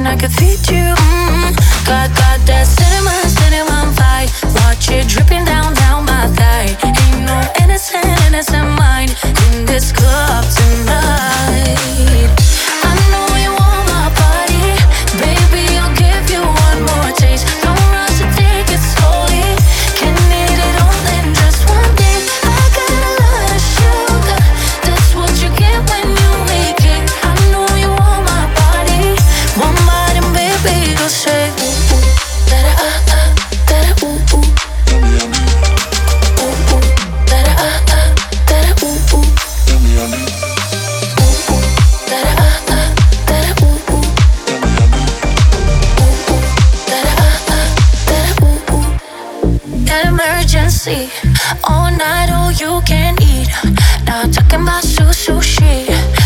kitchen, I could feed you. Mm-hmm. Got got that cinnamon, cinnamon pie. Watch it dripping down down my thigh. Ain't no innocent, innocent mind in this club tonight. emergency. All night, all you can eat. Not talking about sushi.